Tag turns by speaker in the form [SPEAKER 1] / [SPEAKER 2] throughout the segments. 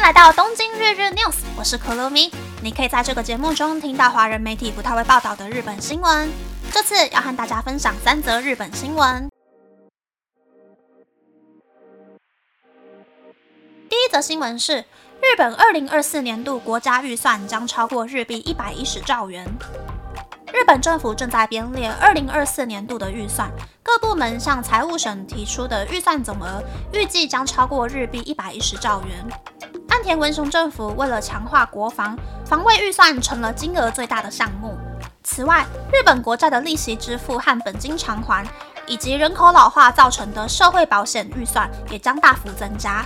[SPEAKER 1] 迎来到东京日日 news，我是可露咪。你可以在这个节目中听到华人媒体不太会报道的日本新闻。这次要和大家分享三则日本新闻。第一则新闻是，日本二零二四年度国家预算将超过日币一百一十兆元。日本政府正在编列二零二四年度的预算，各部门向财务省提出的预算总额预计将超过日币一百一十兆元。田文雄政府为了强化国防，防卫预算成了金额最大的项目。此外，日本国债的利息支付和本金偿还，以及人口老化造成的社会保险预算也将大幅增加。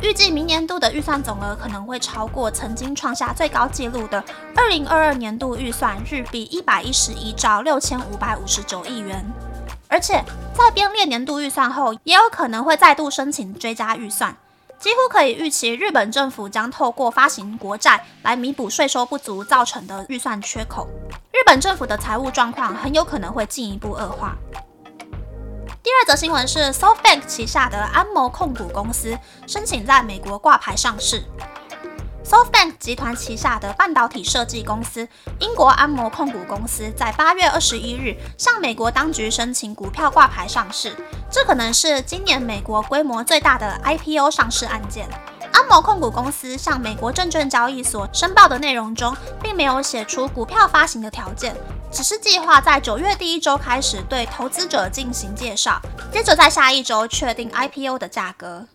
[SPEAKER 1] 预计明年度的预算总额可能会超过曾经创下最高纪录的二零二二年度预算日币一百一十一兆六千五百五十九亿元，而且在编列年度预算后，也有可能会再度申请追加预算。几乎可以预期，日本政府将透过发行国债来弥补税收不足造成的预算缺口。日本政府的财务状况很有可能会进一步恶化。第二则新闻是，SoftBank 旗下的安谋控股公司申请在美国挂牌上市。SoftBank 集团旗下的半导体设计公司英国安谋控股公司在八月二十一日向美国当局申请股票挂牌上市，这可能是今年美国规模最大的 IPO 上市案件。安谋控股公司向美国证券交易所申报的内容中，并没有写出股票发行的条件。只是计划在九月第一周开始对投资者进行介绍，接着在下一周确定 IPO 的价格。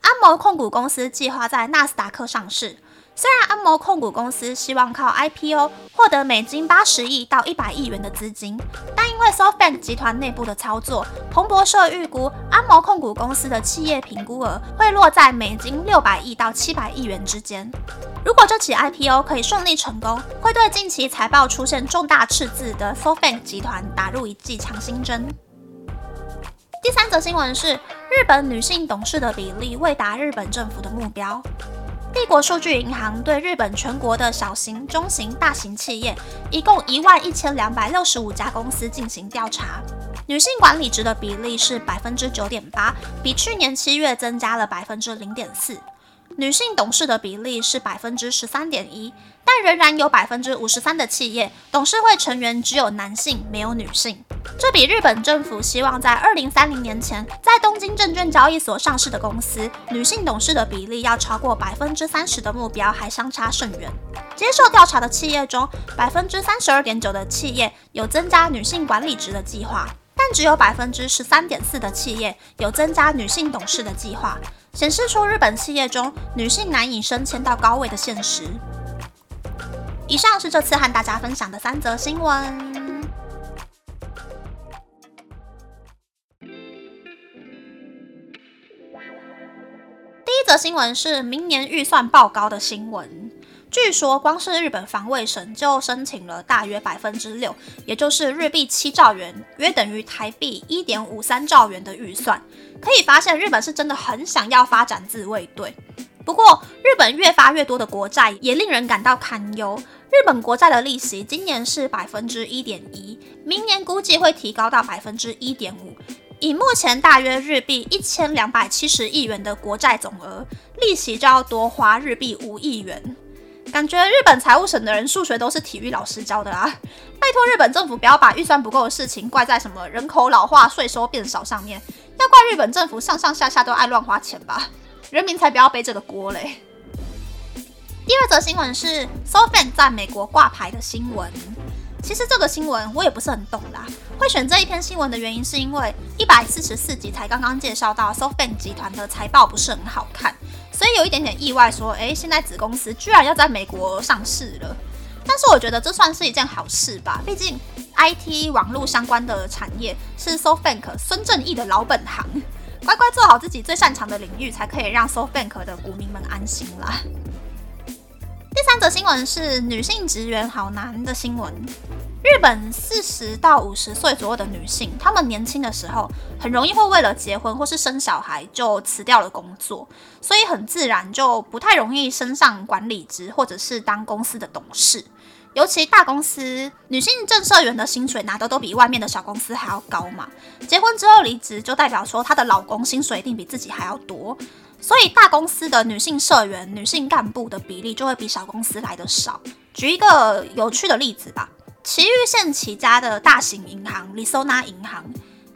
[SPEAKER 1] 安谋控股公司计划在纳斯达克上市。虽然安谋控股公司希望靠 IPO 获得美金八十亿到一百亿元的资金，但因为 SoftBank 集团内部的操作，彭博社预估安谋控股公司的企业评估额会落在美金六百亿到七百亿元之间。如果这起 IPO 可以顺利成功，会对近期财报出现重大赤字的 SoftBank 集团打入一剂强心针。第三则新闻是，日本女性董事的比例未达日本政府的目标。帝国数据银行对日本全国的小型、中型、大型企业，一共一万一千两百六十五家公司进行调查，女性管理职的比例是百分之九点八，比去年七月增加了百分之零点四。女性董事的比例是百分之十三点一，但仍然有百分之五十三的企业董事会成员只有男性，没有女性。这比日本政府希望在二零三零年前在东京证券交易所上市的公司女性董事的比例要超过百分之三十的目标还相差甚远。接受调查的企业中，百分之三十二点九的企业有增加女性管理职的计划，但只有百分之十三点四的企业有增加女性董事的计划。显示出日本企业中女性难以升迁到高位的现实。以上是这次和大家分享的三则新闻。第一则新闻是明年预算报高的新闻。据说，光是日本防卫省就申请了大约百分之六，也就是日币七兆元，约等于台币一点五三兆元的预算。可以发现，日本是真的很想要发展自卫队。不过，日本越发越多的国债也令人感到堪忧。日本国债的利息今年是百分之一点一，明年估计会提高到百分之一点五。以目前大约日币一千两百七十亿元的国债总额，利息就要多花日币五亿元。感觉日本财务省的人数学都是体育老师教的啊！拜托日本政府不要把预算不够的事情怪在什么人口老化、税收变少上面，要怪日本政府上上下下都爱乱花钱吧？人民才不要背这个锅嘞！第二则新闻是：Sofan 在美国挂牌的新闻。其实这个新闻我也不是很懂啦。会选这一篇新闻的原因是因为一百四十四集才刚刚介绍到 SoftBank 集团的财报不是很好看。所以有一点点意外，说，哎，现在子公司居然要在美国上市了。但是我觉得这算是一件好事吧，毕竟 IT 网络相关的产业是 SoftBank 孙正义的老本行，乖乖做好自己最擅长的领域，才可以让 SoftBank 的股民们安心啦。三则新闻是女性职员好难的新闻。日本四十到五十岁左右的女性，她们年轻的时候很容易会为了结婚或是生小孩就辞掉了工作，所以很自然就不太容易升上管理职或者是当公司的董事。尤其大公司女性正社员的薪水拿的都比外面的小公司还要高嘛。结婚之后离职，就代表说她的老公薪水一定比自己还要多，所以大公司的女性社员、女性干部的比例就会比小公司来的少。举一个有趣的例子吧，奇玉县起家的大型银行—— Lisona 银行。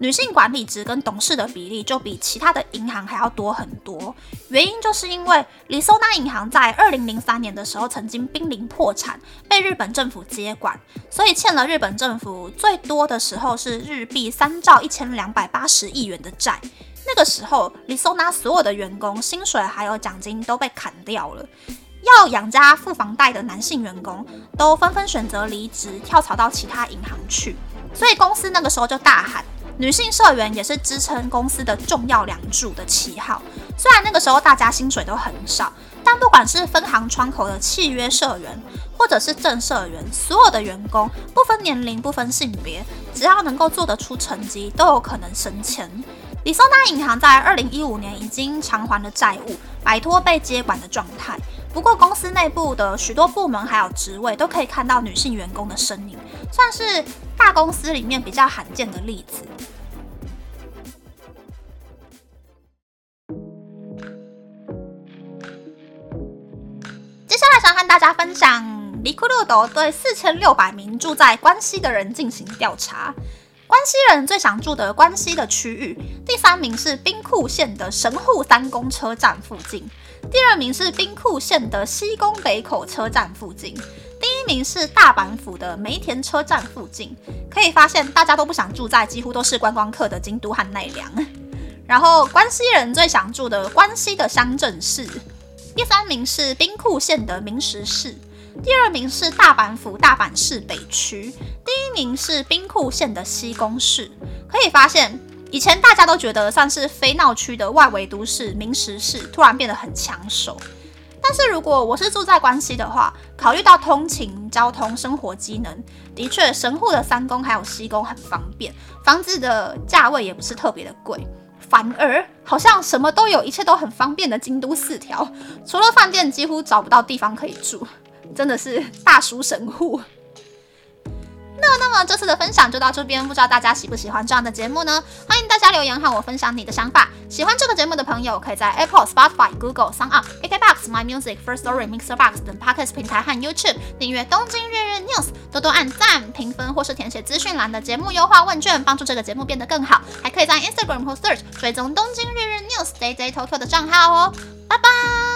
[SPEAKER 1] 女性管理职跟董事的比例就比其他的银行还要多很多，原因就是因为里索纳银行在二零零三年的时候曾经濒临破产，被日本政府接管，所以欠了日本政府最多的时候是日币三兆一千两百八十亿元的债。那个时候，里索纳所有的员工薪水还有奖金都被砍掉了，要养家付房贷的男性员工都纷纷选择离职，跳槽到其他银行去，所以公司那个时候就大喊。女性社员也是支撑公司的重要梁柱的旗号。虽然那个时候大家薪水都很少，但不管是分行窗口的契约社员，或者是正社员，所有的员工不分年龄、不分性别，只要能够做得出成绩，都有可能升迁。里松纳银行在二零一五年已经偿还了债务，摆脱被接管的状态。不过，公司内部的许多部门还有职位都可以看到女性员工的身影，算是大公司里面比较罕见的例子。接下来想和大家分享，尼库鲁德对四千六百名住在关西的人进行调查。关西人最想住的关西的区域，第三名是兵库县的神户三宫车站附近，第二名是兵库县的西宫北口车站附近，名是大阪府的梅田车站附近。可以发现，大家都不想住在几乎都是观光客的京都和奈良。然后，关西人最想住的关西的乡镇市，第三名是兵库县的明石市。第二名是大阪府大阪市北区，第一名是兵库县的西宫市。可以发现，以前大家都觉得算是非闹区的外围都市明石市，突然变得很抢手。但是如果我是住在关西的话，考虑到通勤、交通、生活机能，的确神户的三宫还有西宫很方便，房子的价位也不是特别的贵，反而好像什么都有，一切都很方便的京都四条，除了饭店几乎找不到地方可以住。真的是大叔神户。那么这次的分享就到这边，不知道大家喜不喜欢这样的节目呢？欢迎大家留言和我分享你的想法。喜欢这个节目的朋友，可以在 Apple、Spotify、Google、s o n g u p A K Box、My Music、First Story、Mixer Box 等 Podcast 平台和 YouTube 订阅《东京日日 News》，多多按赞、评分或是填写资讯栏的节目优化问卷，帮助这个节目变得更好。还可以在 Instagram 或 Search 追踪《东京日日 News》Day Day Tokyo 的账号哦。拜拜。